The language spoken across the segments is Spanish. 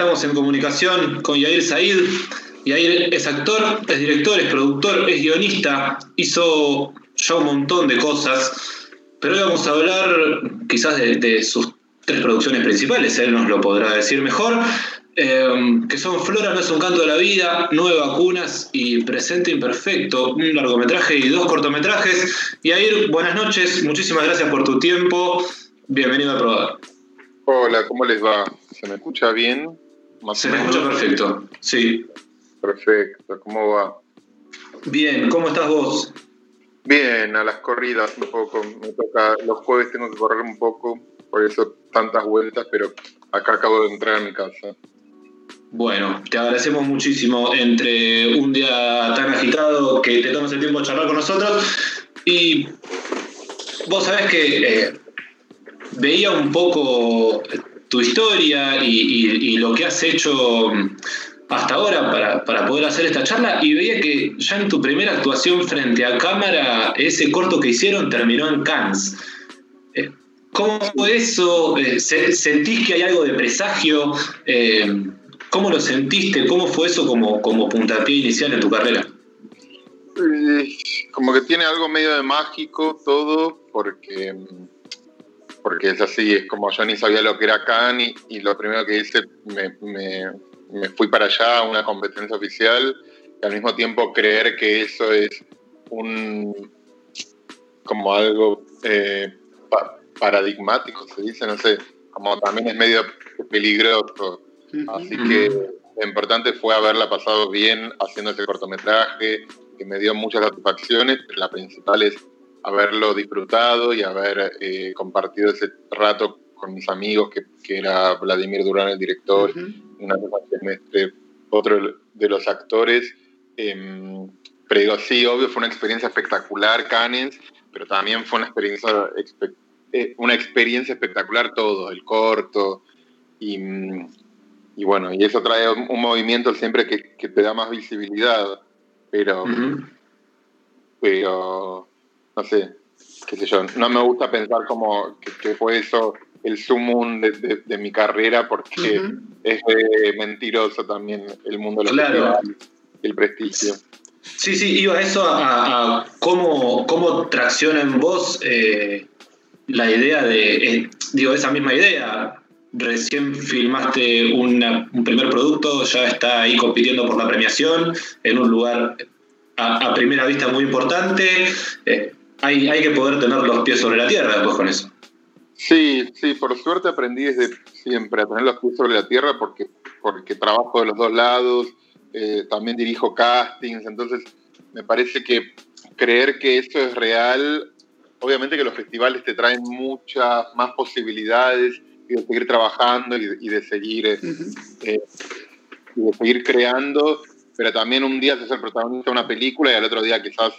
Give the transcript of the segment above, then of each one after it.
estamos en comunicación con Yair Said. Yair es actor, es director, es productor, es guionista, hizo ya un montón de cosas, pero hoy vamos a hablar quizás de, sus tres producciones principales, él nos lo podrá decir mejor, eh, que son Flora no es un canto de la vida, Nueve vacunas y Presente Imperfecto, un largometraje y dos cortometrajes. Yair, buenas noches, muchísimas gracias por tu tiempo, bienvenido a Probar. Hola, ¿cómo les va? ¿Se me escucha bien? Se me escucha perfecto, sí. Perfecto, ¿cómo va? Bien, ¿cómo estás vos? Bien, a las corridas un poco. Me toca, los jueves tengo que correr un poco, por eso tantas vueltas, pero acá acabo de entrar a mi casa. Bueno, te agradecemos muchísimo entre un día tan agitado que te tomes el tiempo de charlar con nosotros. Y vos sabés que eh, veía un poco tu historia y, lo que has hecho hasta ahora para, poder hacer esta charla y veía que ya en tu primera actuación frente a cámara, ese corto que hicieron terminó en Cannes. Eh, ¿Cómo fue eso? Eh, ¿Sentís que hay algo de presagio? Eh, ¿Cómo lo sentiste? ¿Cómo fue eso como, como puntapié inicial en tu carrera? Como que tiene algo medio de mágico todo, porque porque es así, es como yo ni sabía lo que era Cannes y, lo primero que hice, me, me, fui para allá a una competencia oficial y al mismo tiempo creer que eso es un como algo eh, paradigmático, se dice, no sé, como también es medio peligroso. Así que lo importante fue haberla pasado bien haciendo ese cortometraje, que me dio muchas satisfacciones, pero la principal es haberlo disfrutado y haber eh, compartido ese rato con mis amigos, que, que era Vladimir Durán, el director, una semestre, otro de los actores. Eh, pero digo, sí, obvio, fue una experiencia espectacular, Cannes, pero también fue una experiencia, eh, una experiencia espectacular todo, el corto. Y, y bueno, y eso trae un, movimiento siempre que, que, te da más visibilidad. Pero, pero no sé, qué sé yo, no me gusta pensar como que, fue eso el sumum de, de, mi carrera porque es mentiroso también el mundo de los claro. el prestigio. Sí, sí, iba a eso a, cómo, cómo, tracciona en vos eh, la idea de, eh, digo, esa misma idea. Recién filmaste un primer producto, ya está ahí compitiendo por la premiación, en un lugar a, primera vista muy importante. Eh, hay, hay que poder tener los pies sobre la tierra después con eso. Sí, sí, por suerte aprendí desde siempre a tener los pies sobre la tierra porque, porque trabajo de los dos lados, eh, también dirijo castings, entonces me parece que creer que eso es real, obviamente que los festivales te traen muchas más posibilidades y de seguir trabajando y de, seguir, eh, eh, y de seguir creando, pero también un día sos el protagonista de una película y al otro día quizás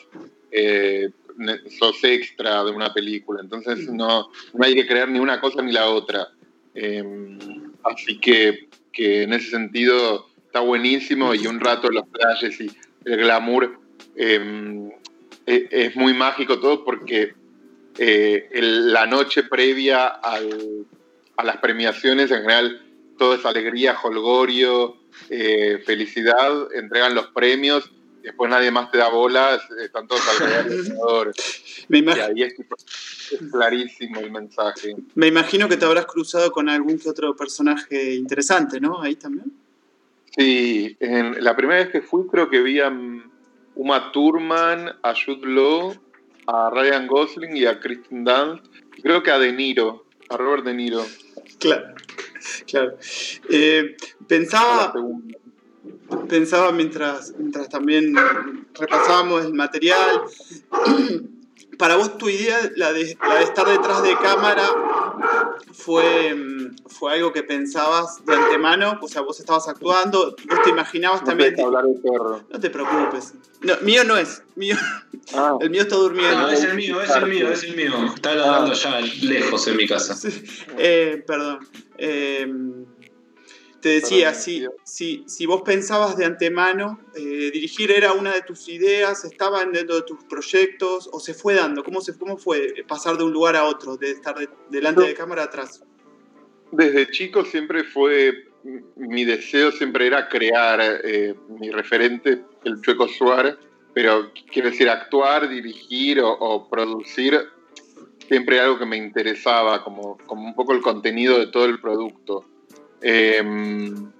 sos extra de una película, entonces no, no hay que creer ni una cosa ni la otra. Em, así que, que, en ese sentido está buenísimo y un rato los playas y el glamour em, e, es, muy mágico todo porque eh, la noche previa al, a las premiaciones en general todo es alegría, holgorio, eh, felicidad, entregan los premios después nadie más te da bolas, están todos alrededor Me. Y ahí es, clarísimo el mensaje. Me imagino que te habrás cruzado con algún que otro personaje interesante, ¿no? Ahí también. Sí, en, la primera vez que fui creo que vi a Uma Thurman, a Jude Law, a Ryan Gosling y a Kristen Dunst. Creo que a De Niro, a Robert De Niro. Claro, claro. Eh, pensaba pensaba mientras, mientras también repasábamos el material. Para vos tu idea, la de, estar detrás de cámara, fue, fue algo que pensabas de antemano, o sea, vos estabas actuando, vos te imaginabas también... No te preocupes. No, mío no es, mío... Ah. El mío está durmiendo. No, es el mío, es el mío, es el mío. Está ladrando ya lejos en mi casa. Eh, perdón. Eh, te decía, si, si, si, vos pensabas de antemano, eh, dirigir era una de tus ideas, estaban dentro de tus proyectos o se fue dando, ¿cómo, se, cómo fue pasar de un lugar a otro, de estar delante de cámara atrás? Desde chico siempre fue mi deseo siempre era crear eh, mi referente, el Chueco Suárez, pero quiero decir, actuar, dirigir o, producir siempre algo que me interesaba, como, como, un poco el contenido de todo el producto. Em,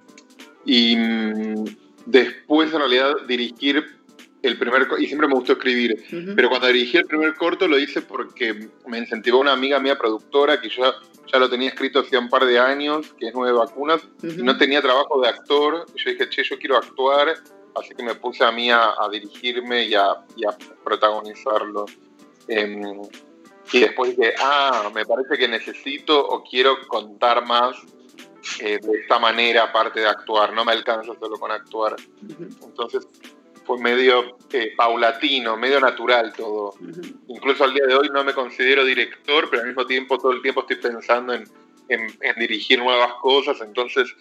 y mm, después, en realidad, dirigir el primer y siempre me gustó escribir, pero cuando dirigí el primer corto lo hice porque me incentivó una amiga mía productora que yo ya lo tenía escrito hacía un par de años, que es Nueve Vacunas, y no tenía trabajo de actor. Y yo dije, che, yo quiero actuar, así que me puse a mí a, dirigirme y a, protagonizarlo. Em, y después dije, ah, me parece que necesito o quiero contar más eh, de esta manera, aparte de actuar, no me alcanza solo con actuar. Entonces fue medio eh, paulatino, medio natural todo. Incluso al día de hoy no me considero director, pero al mismo tiempo todo el tiempo estoy pensando en, dirigir nuevas cosas, entonces,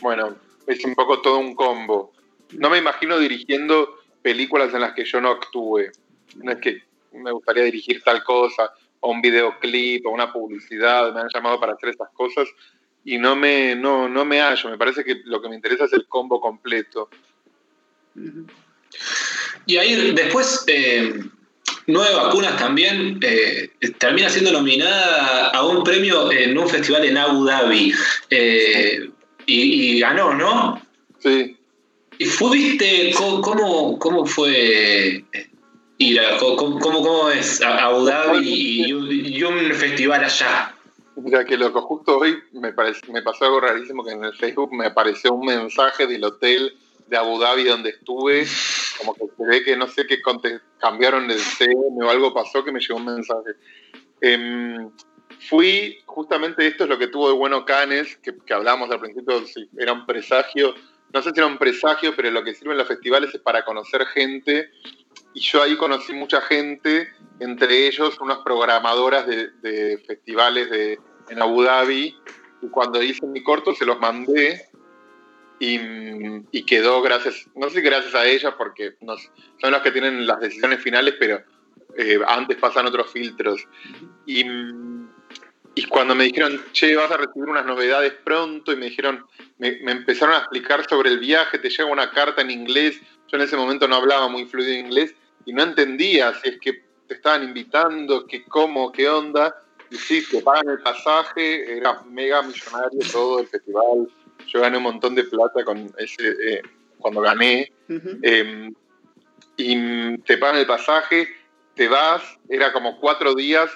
bueno, es un poco todo un combo. No me imagino dirigiendo películas en las que yo no actúe. No es que me gustaría dirigir tal cosa, o un videoclip, o una publicidad, me han llamado para hacer estas cosas y no me, no, no me hallo. Me parece que lo que me interesa es el combo completo. Y ahí después, eh, Nueve Vacunas también eh, termina siendo nominada a un premio en un festival en Abu Dhabi. Eh, y, ganó, ¿no? Sí. ¿Y fuiste, cómo, cómo fue ir a, cómo, cómo es Abu Dhabi y, y, un festival allá? Mira que loco, justo hoy me, me pasó algo rarísimo que en el Facebook me apareció un mensaje del hotel de Abu Dhabi donde estuve, como que se ve que no sé qué cambiaron el CM o algo pasó que me llegó un mensaje. Em, fui, justamente esto es lo que tuvo de bueno Canes, que, que hablábamos al principio, era un presagio, no sé si era un presagio, pero lo que sirven los festivales es para conocer gente, y yo ahí conocí mucha gente, entre ellos unas programadoras de, de festivales en Abu Dhabi, y cuando hice mi corto se los mandé, y, quedó gracias, no sé si gracias a ella, porque son los que tienen las decisiones finales, pero eh, antes pasan otros filtros. Y, cuando me dijeron, che, vas a recibir unas novedades pronto, y me dijeron, me, empezaron a explicar sobre el viaje, te llega una carta en inglés, yo en ese momento no hablaba muy fluido inglés, y no entendía si es que te estaban invitando, que cómo, qué onda, y sí, te pagan el pasaje, era mega millonario todo el festival, yo gané un montón de plata con ese, eh, cuando gané. Em, y te pagan el pasaje, te vas, era como cuatro días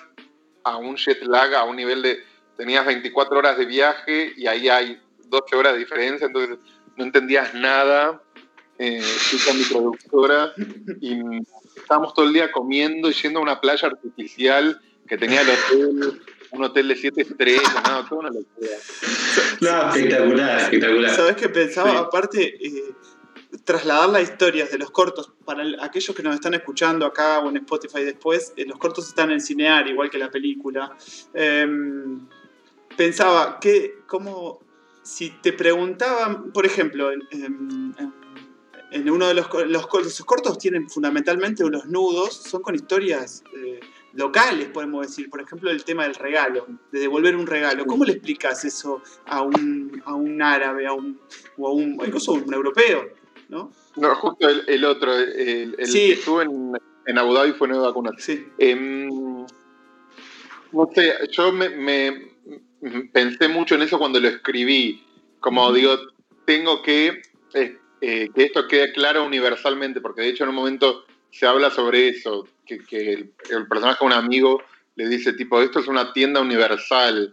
a un jet lag, a un nivel de. Tenías 24 horas de viaje y ahí hay 12 horas de diferencia, entonces no entendías nada. Eh, con mi productora y estábamos todo el día comiendo y yendo a una playa artificial que tenía el hotel un hotel de siete estrellas, no, toda una locura. No, espectacular, espectacular. ¿Sabes qué pensaba? Aparte, eh, trasladar las historias de los cortos, para aquellos que nos están escuchando acá o en Spotify después, eh, los cortos están en Cinear, igual que la película. Em, pensaba que, como si te preguntaban, por ejemplo, en, uno de los, los, cortos tienen fundamentalmente unos nudos, son con historias eh, locales, podemos decir. Por ejemplo, el tema del regalo, de devolver un regalo. ¿Cómo le explicas eso a un, a un árabe a un, o a un, incluso a un europeo? ¿no? no, justo el, otro, el, que estuvo en, en, Abu Dhabi fue Nueva Vacuna. Sí. Em, no sé, yo me, pensé mucho en eso cuando lo escribí. Como digo, tengo que eh, eh, que esto quede claro universalmente, porque de hecho en un momento se habla sobre eso, que, el, personaje de un amigo le dice tipo, esto es una tienda universal.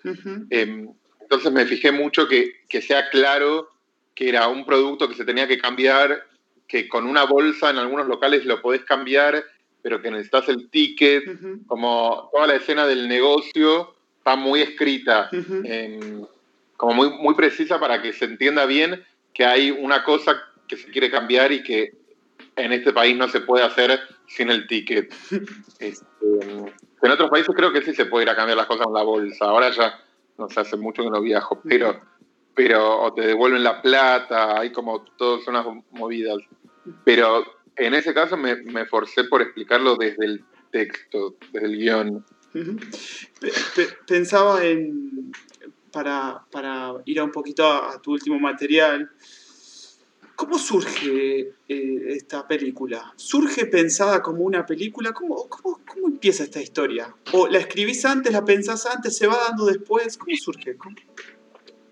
Em, entonces me fijé mucho que, sea claro que era un producto que se tenía que cambiar, que con una bolsa en algunos locales lo podés cambiar, pero que necesitas el ticket, como toda la escena del negocio está muy escrita, em, como muy, muy precisa para que se entienda bien que hay una cosa que se quiere cambiar y que en este país no se puede hacer sin el ticket. Este, en otros países creo que sí se puede ir a cambiar las cosas en la bolsa. Ahora ya no se hace mucho que no viajo, pero, pero o te devuelven la plata, hay como todas unas movidas. Pero en ese caso me, me forcé por explicarlo desde el texto, desde el guion. Pensaba en, para, para ir a un poquito a, tu último material, ¿cómo surge eh, esta película? ¿Surge pensada como una película? ¿Cómo, cómo, cómo empieza esta historia? ¿O la escribís antes, la pensás antes, se va dando después? ¿Cómo surge?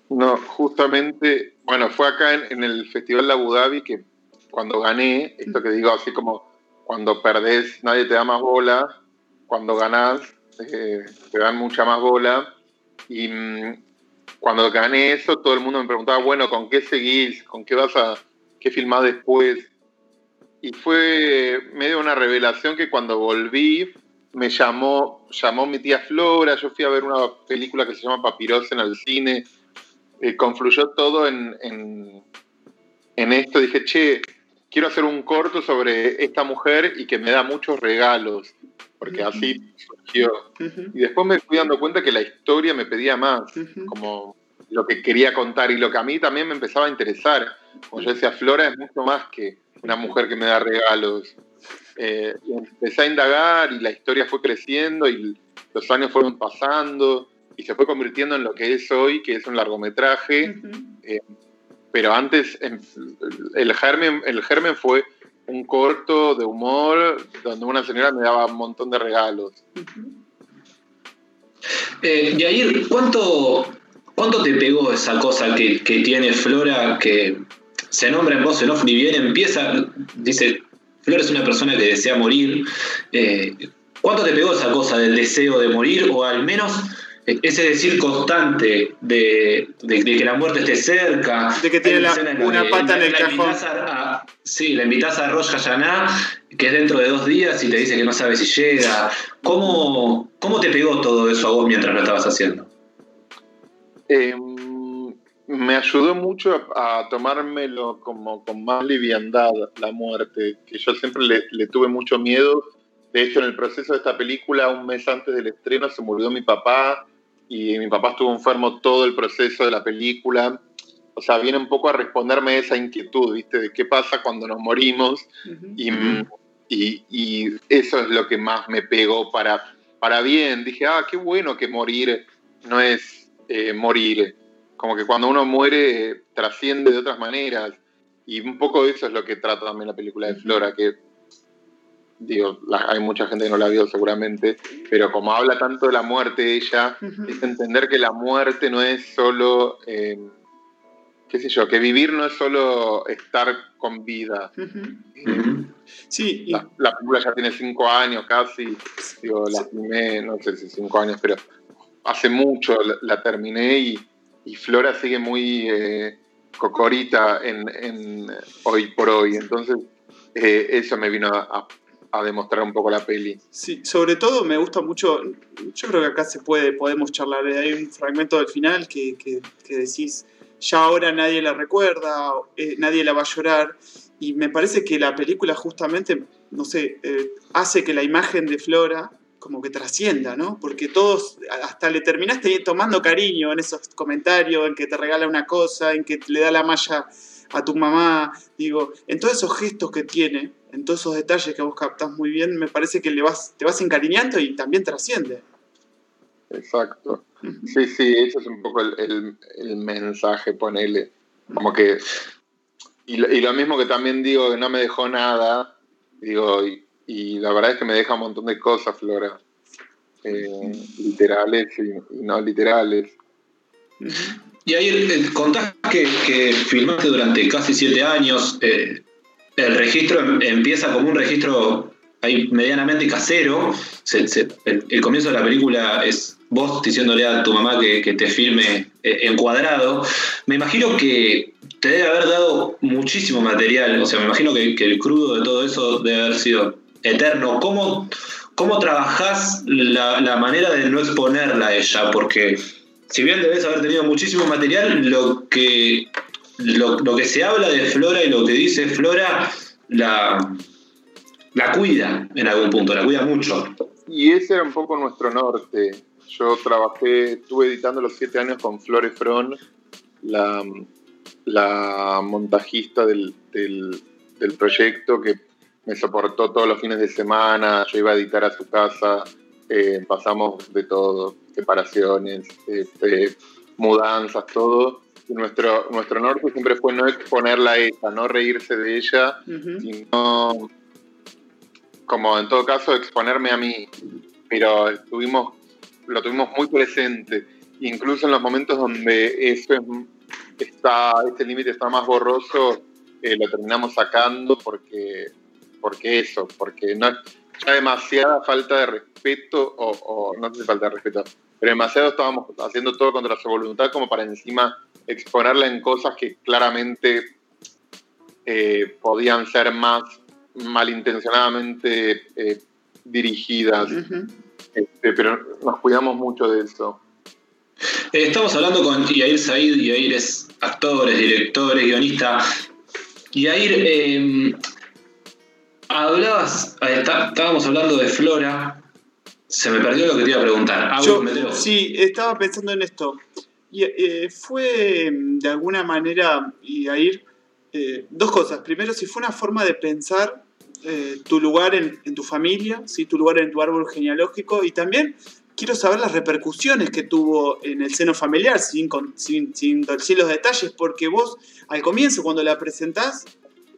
No, justamente, bueno, fue acá en, el Festival de Abu Dhabi que cuando gané, esto que digo así como cuando perdés nadie te da más bola, cuando ganás eh, te dan mucha más bola. Y mm, cuando gané eso, todo el mundo me preguntaba, bueno, ¿con qué seguís? ¿Con qué vas a, qué filmás después? Y fue medio una revelación que cuando volví, me llamó, llamó mi tía Flora, yo fui a ver una película que se llama Papiros en el cine, eh, confluyó todo en, en, esto. Dije, che, quiero hacer un corto sobre esta mujer y que me da muchos regalos, porque así surgió. Y después me fui dando cuenta que la historia me pedía más, como lo que quería contar y lo que a mí también me empezaba a interesar. Como yo decía, Flora es mucho más que una mujer que me da regalos. Eh, empecé a indagar y la historia fue creciendo y los años fueron pasando y se fue convirtiendo en lo que es hoy, que es un largometraje. Eh, pero antes el germen, el germen fue un corto de humor donde una señora me daba un montón de regalos. Eh, Yair, ¿cuánto, ¿cuánto te pegó esa cosa que, tiene Flora que se nombra en voz en off ni bien empieza? Dice, Flora es una persona que desea morir. Eh, ¿Cuánto te pegó esa cosa del deseo de morir o al menos ese decir constante de, que la muerte esté cerca. De que tiene una pata en el cajón. sí, la invitas a Rosh Hashanah, que es dentro de dos días y te dice que no sabe si llega. ¿Cómo, cómo te pegó todo eso a vos mientras lo estabas haciendo? Em, me ayudó mucho a, tomármelo como con más liviandad la muerte, que yo siempre le, le tuve mucho miedo. De hecho, en el proceso de esta película, un mes antes del estreno, se murió mi papá y mi papá estuvo enfermo todo el proceso de la película. O sea, viene un poco a responderme esa inquietud, ¿viste? De qué pasa cuando nos morimos. y, y, eso es lo que más me pegó para, para bien. Dije, ah, qué bueno que morir no es eh, morir. Como que cuando uno muere trasciende de otras maneras. Y un poco eso es lo que trata también la película de Flora, que digo, hay mucha gente que no la vio seguramente, pero como habla tanto de la muerte ella, es entender que la muerte no es solo, em, qué sé yo, que vivir no es solo estar con vida. Sí. La, película ya tiene cinco años casi, digo, la filmé, no sé si cinco años, pero hace mucho la, terminé y, Flora sigue muy eh, cocorita en, hoy por hoy, entonces... Eh, eso me vino a, demostrar un poco la peli. Sí, sobre todo me gusta mucho, yo creo que acá se puede, podemos charlar, hay un fragmento del final que, que, decís, ya ahora nadie la recuerda, eh, nadie la va a llorar, y me parece que la película justamente, no sé, eh, hace que la imagen de Flora como que trascienda, ¿no? Porque todos, hasta le terminaste tomando cariño en esos comentarios, en que te regala una cosa, en que le da la malla a tu mamá, digo, en todos esos gestos que tiene, en todos esos detalles que vos captás muy bien, me parece que le vas, te vas encariñando y también trasciende. Exacto. Sí, sí, eso es un poco el, mensaje, ponele. Como que. Y lo, mismo que también digo que no me dejó nada, digo, y, la verdad es que me deja un montón de cosas, Flora. Eh, literales y, no literales. Y ahí eh, contás que, que, filmaste durante casi siete años. Eh, el registro em, empieza como un registro ahí medianamente casero. el, comienzo de la película es vos diciéndole a tu mamá que, te filme eh, encuadrado. Me imagino que te debe haber dado muchísimo material. O sea, me imagino que, el crudo de todo eso debe haber sido eterno. ¿Cómo, cómo trabajás la, la manera de no exponerla a ella? Porque si bien debes haber tenido muchísimo material, lo que, lo, que se habla de Flora y lo que dice Flora la, la cuida en algún punto, la cuida mucho. Y ese era un poco nuestro norte. Yo trabajé, estuve editando los siete años con Flore Fron, la, la montajista del, proyecto que me soportó todos los fines de semana, yo iba a editar a su casa, eh, pasamos de todo separaciones, eh, mudanzas, todo. Y nuestro, nuestro norte siempre fue no exponerla a ella, no reírse de ella, sino, como en todo caso, exponerme a mí. Pero estuvimos, lo tuvimos muy presente, incluso en los momentos donde eso está, este límite está más borroso, eh, lo terminamos sacando porque, porque eso, porque no ya demasiada falta de respeto, o, no sé si falta de respeto, pero demasiado estábamos haciendo todo contra su voluntad como para encima exponerla en cosas que claramente eh, podían ser más malintencionadamente eh, dirigidas. Este, pero nos cuidamos mucho de eso. estamos hablando con Yair Said, Yair es actor, es director, es guionista. Yair, eh, hablabas, estábamos hablando de Flora, se me perdió lo que te iba a preguntar. sí, estaba pensando en esto. Y, eh, fue de alguna manera, y Yair, eh, dos cosas. Primero, si fue una forma de pensar eh, tu lugar en, tu familia, ¿sí? tu lugar en tu árbol genealógico y también quiero saber las repercusiones que tuvo en el seno familiar, sin, sin, sin decir los detalles, porque vos al comienzo cuando la presentás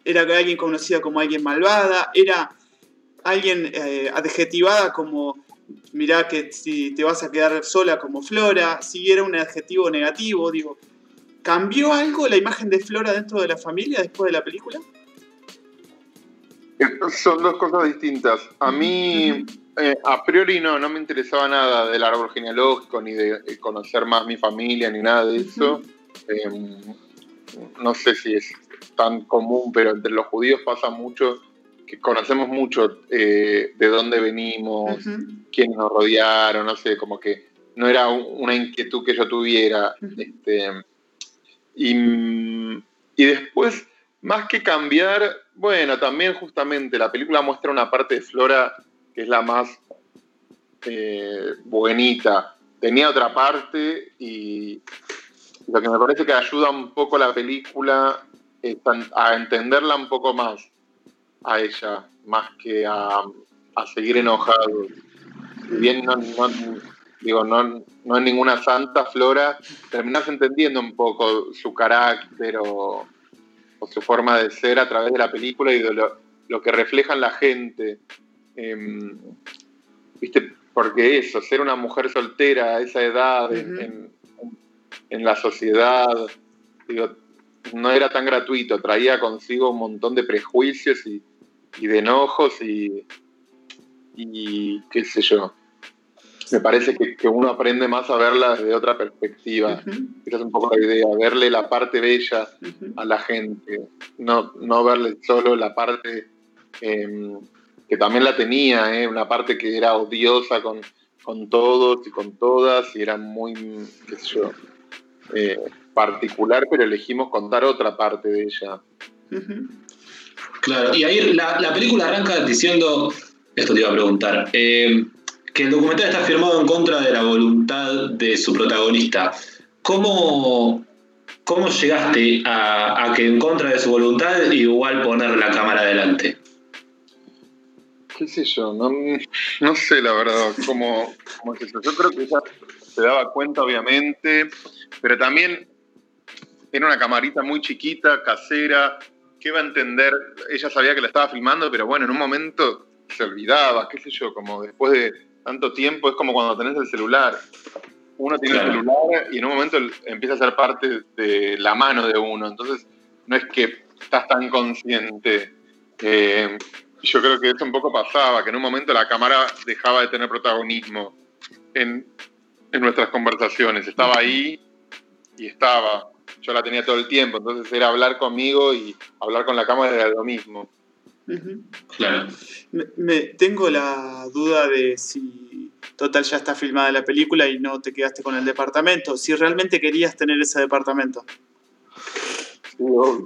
era alguien conocida como alguien malvada, era alguien eh, adjetivada como mirá que si te vas a quedar sola como Flora, si era un adjetivo negativo, digo, ¿cambió algo la imagen de Flora dentro de la familia después de la película? Son dos cosas distintas. A mí, eh, a priori no, no me interesaba nada del árbol genealógico, ni de conocer más mi familia, ni nada de eso. Em, no sé si es tan común, pero entre los judíos pasa mucho que conocemos mucho eh, de dónde venimos, quiénes nos rodearon, no sé, como que no era una inquietud que yo tuviera. este, y, y después más que cambiar, bueno, también justamente la película muestra una parte de Flora que es la más eh, buenita. Tenía otra parte y lo que me parece que ayuda un poco la película a entenderla un poco más a ella, más que a, seguir enojado. Si bien no, digo, no, no es ninguna santa Flora, terminas entendiendo un poco su carácter o o su forma de ser a través de la película y de lo, que reflejan la gente. Em, ¿Viste? Porque eso, ser una mujer soltera a esa edad en, la sociedad, digo, no era tan gratuito, traía consigo un montón de prejuicios y, de enojos y, y qué sé yo me parece que, uno aprende más a verla desde otra perspectiva. Esa es un poco la idea, verle la parte bella a la gente, no, no verle solo la parte em, que también la tenía, ¿eh? una parte que era odiosa con, con, todos y con todas y era muy, qué sé yo, eh, particular, pero elegimos contar otra parte de ella. Claro, y ahí la, la, película arranca diciendo, esto te iba a preguntar, eh, que el documental está firmado en contra de la voluntad de su protagonista. ¿Cómo, cómo llegaste a, que en contra de su voluntad igual poner la cámara adelante? ¿Qué sé yo? No, sé la verdad cómo, cómo es eso. Yo creo que ella se daba cuenta, obviamente, pero también era una camarita muy chiquita, casera, que iba a entender, ella sabía que la estaba filmando, pero bueno, en un momento se olvidaba, qué sé yo, como después de tanto tiempo, es como cuando tenés el celular. Uno tiene el celular y en un momento empieza a ser parte de la mano de uno. Entonces, no es que estás tan consciente. Eh, yo creo que eso un poco pasaba, que en un momento la cámara dejaba de tener protagonismo en, en nuestras conversaciones. Estaba ahí y estaba. Yo la tenía todo el tiempo, entonces era hablar conmigo y hablar con la cámara era lo mismo. Claro. Me, tengo la duda de si total ya está filmada la película y no te quedaste con el departamento. Si realmente querías tener ese departamento. No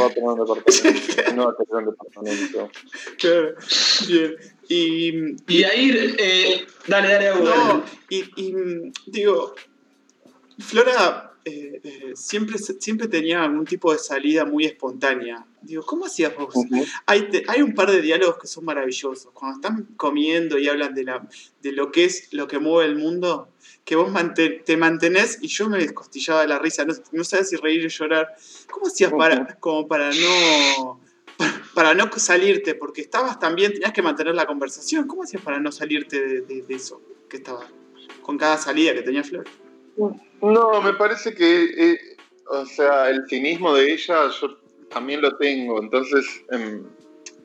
va a tener un departamento. No va a tener un departamento. Claro. Bien. Y, y ahí, eh, dale, dale, No, y, y digo, Flora eh, eh, siempre, siempre tenía algún tipo de salida muy espontánea. Digo, ¿cómo hacías vos? hay, hay, un par de diálogos que son maravillosos. Cuando están comiendo y hablan de, la, de lo que es lo que mueve el mundo, que vos te mantenés y yo me descostillaba de la risa, no, no sabes si reír o llorar. ¿Cómo hacías para, como para no para no salirte, porque estabas también, tenías que mantener la conversación. ¿Cómo hacías para no salirte de, eso que estaba con cada salida que tenía Flor? No, me parece que, eh, o sea, el cinismo de ella yo también lo tengo, entonces en,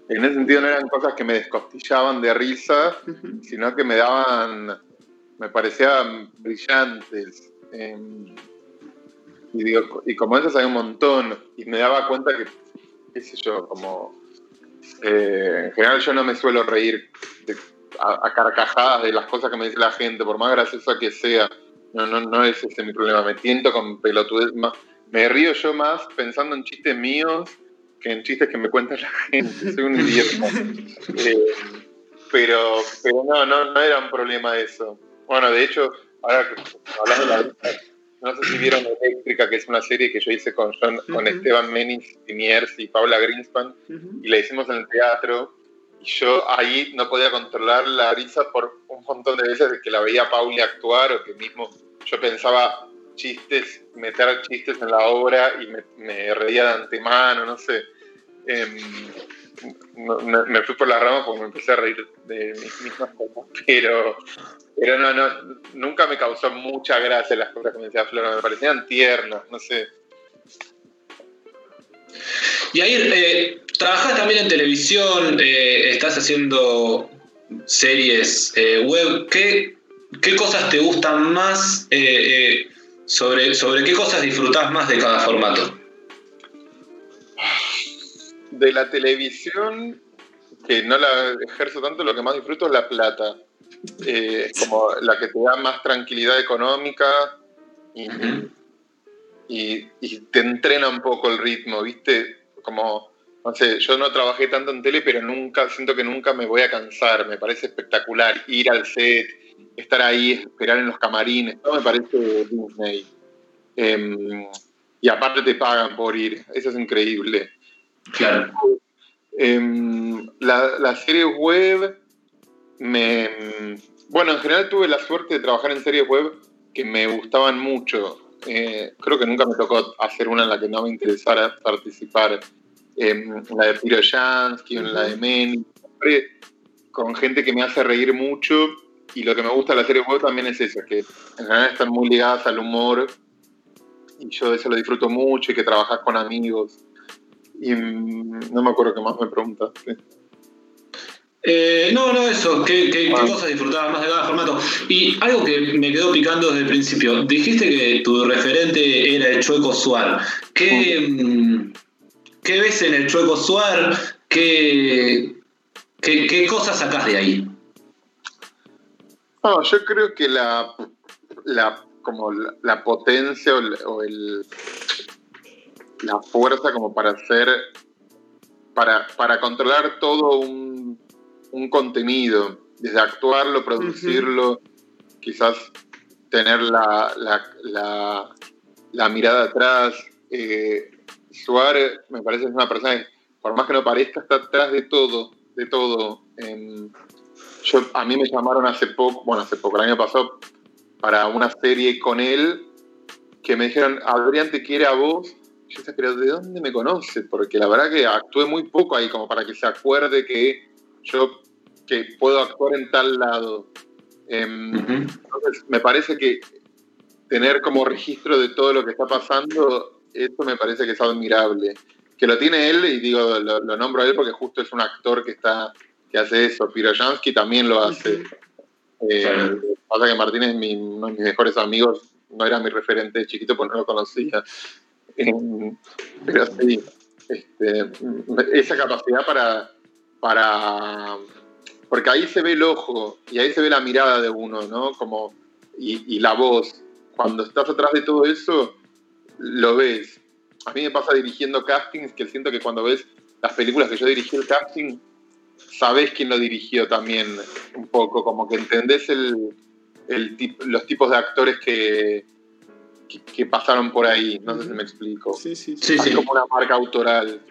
ese sentido no eran cosas que me descostillaban de risa, sino que me daban, me parecían brillantes. Em, y, digo, y como esas hay un montón, y me daba cuenta que qué sé yo, como... Eh, en general yo no me suelo reír a, carcajadas de las cosas que me dice la gente, por más graciosa que sea. No, no, no es ese mi problema. Me tiento con pelotudez. Me río yo más pensando en chistes míos que en chistes que me cuenta la gente. Soy un idiota. Eh, pero, pero no, no, no era un problema eso. Bueno, de hecho, ahora que hablas de la no sé si vieron Eléctrica, que es una serie que yo hice con, con Esteban Menis, Tiniers y Paula Greenspan, y la hicimos en el teatro. Y yo ahí no podía controlar la risa por un montón de veces de que la veía Paula actuar o que mismo yo pensaba chistes, meter chistes en la obra y me, reía de antemano, no sé. Em, me, fui por la rama porque me empecé a reír de mis mismas cosas, pero, pero no, no, nunca me causó mucha gracia las cosas que me decía Flora, me parecían tiernas, no sé. Y ahí eh, trabajas también en televisión, eh, estás haciendo series eh, web. ¿Qué, ¿Qué, cosas te gustan más? Eh, sobre, ¿Sobre qué cosas disfrutas más de cada formato? de la televisión, que no la ejerzo tanto, lo que más disfruto es la plata. Eh, es como la que te da más tranquilidad económica y, te entrena un poco el ritmo, ¿viste? Como, no sé, yo no trabajé tanto en tele, pero nunca, siento que nunca me voy a cansar, me parece espectacular ir al set, estar ahí, esperar en los camarines, todo me parece Disney. Em, y aparte te pagan por ir, eso es increíble. Claro. Em, la, la, serie web me. Bueno, en general tuve la suerte de trabajar en series web que me gustaban mucho. Eh, creo que nunca me tocó hacer una en la que no me interesara participar. en la de Piro Jansky, en la de Men, con gente que me hace reír mucho. Y lo que me gusta de la serie web también es eso, que en general están muy ligadas al humor. Y yo eso lo disfruto mucho y que trabajas con amigos y no me acuerdo qué más me preguntaste. Eh, no, no, eso. ¿Qué, qué, cosas disfrutabas más de cada formato? Y algo que me quedó picando desde el principio. Dijiste que tu referente era el Chueco Suar. ¿Qué, mm, ¿qué ves en el Chueco Suar? ¿Qué, qué, cosas sacás de ahí? No, yo creo que la, la como la, potencia o el, la fuerza como para hacer, para, para controlar todo un, contenido, desde actuarlo, producirlo, quizás tener la, la, mirada atrás. Eh, Suárez me parece es una persona que, por más que no parezca, está atrás de todo, de todo. Yo, a mí me llamaron hace poco, bueno, hace poco, el año pasado, para una serie con él, que me dijeron, Adrián te quiere a vos yo decía, pero ¿de dónde me conoce? Porque la verdad que actué muy poco ahí como para que se acuerde que yo que puedo actuar en tal lado. Em, entonces, me parece que tener como registro de todo lo que está pasando, esto me parece que es admirable. Que lo tiene él, y digo, lo, nombro a él porque justo es un actor que está que hace eso. Piroyansky también lo hace. Eh, pasa que Martín es uno de mis mejores amigos, no era mi referente de chiquito, pues no lo conocía. Eh, pero sí, este, esa capacidad para, para. Porque ahí se ve el ojo y ahí se ve la mirada de uno, ¿no? Como, y, la voz. Cuando estás atrás de todo eso, lo ves. A mí me pasa dirigiendo castings que siento que cuando ves las películas que yo dirigí el casting, sabes quién lo dirigió también un poco, como que entendés el, el los tipos de actores que, que, pasaron por ahí, no sé si me explico. Sí, sí, sí. sí, como una marca autoral.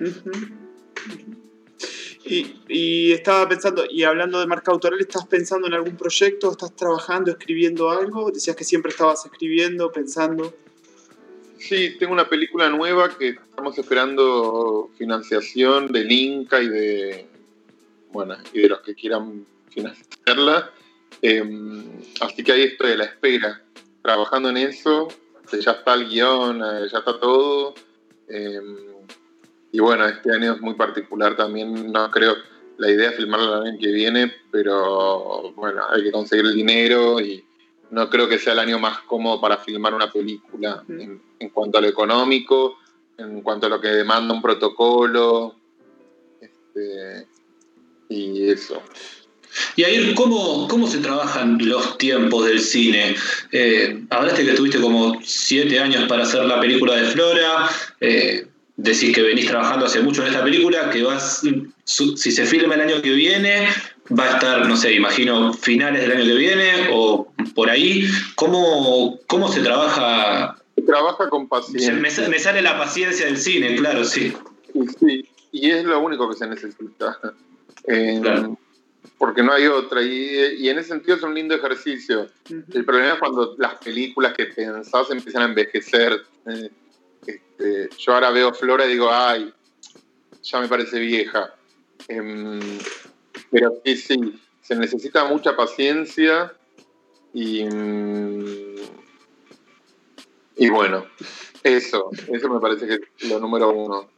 y, y, estaba pensando, y hablando de marca autoral, ¿estás pensando en algún proyecto? ¿Estás trabajando, escribiendo algo? Decías que siempre estabas escribiendo, pensando. Sí, tengo una película nueva que estamos esperando financiación del Inca y de, bueno, y de los que quieran financiarla. Em, así que ahí estoy a la espera, trabajando en eso. Ya está el guion, eh, ya está todo. Em, y bueno, este año es muy particular también. No creo, la idea es filmarlo el año que viene, pero bueno, hay que conseguir el dinero y no creo que sea el año más cómodo para filmar una película en, cuanto a lo económico, en cuanto a lo que demanda un protocolo este, y eso. Y ahí, ¿cómo, ¿cómo se trabajan los tiempos del cine? Eh, hablaste que tuviste como siete años para hacer la película de Flora. Eh, decís que venís trabajando hace mucho en esta película, que vas, si se filma el año que viene, va a estar, no sé, imagino, finales del año que viene o por ahí. ¿Cómo, cómo se trabaja? Se trabaja con paciencia. Me, sale la paciencia del cine, claro, sí. Sí, y es lo único que se necesita. Porque no hay otra. Y, en ese sentido es un lindo ejercicio. El problema es cuando las películas que pensás empiezan a envejecer. Eh, este, yo ahora veo Flora y digo, ay, ya me parece vieja. Em, pero sí, sí, se necesita mucha paciencia y, y bueno, eso, eso me parece que es lo número uno.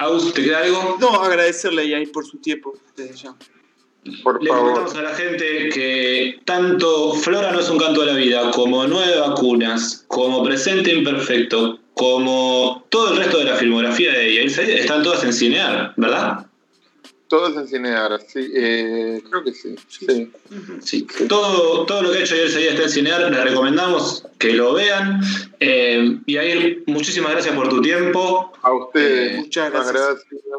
Aus, ¿te queda algo? No, agradecerle a Yair por su tiempo desde ya. Por Le comentamos a la gente que tanto Flora no es un canto de la vida, como Nueve Vacunas, como Presente Imperfecto, como todo el resto de la filmografía de Yair están todas en Cinear, ¿verdad? Todas en Cinear, sí, eh, creo que sí. sí. Todo, todo lo que ha hecho Yair está en Cinear, les recomendamos que lo vean. Eh, y Yair, muchísimas gracias por tu tiempo. A ustedes, eh, muchas gracias.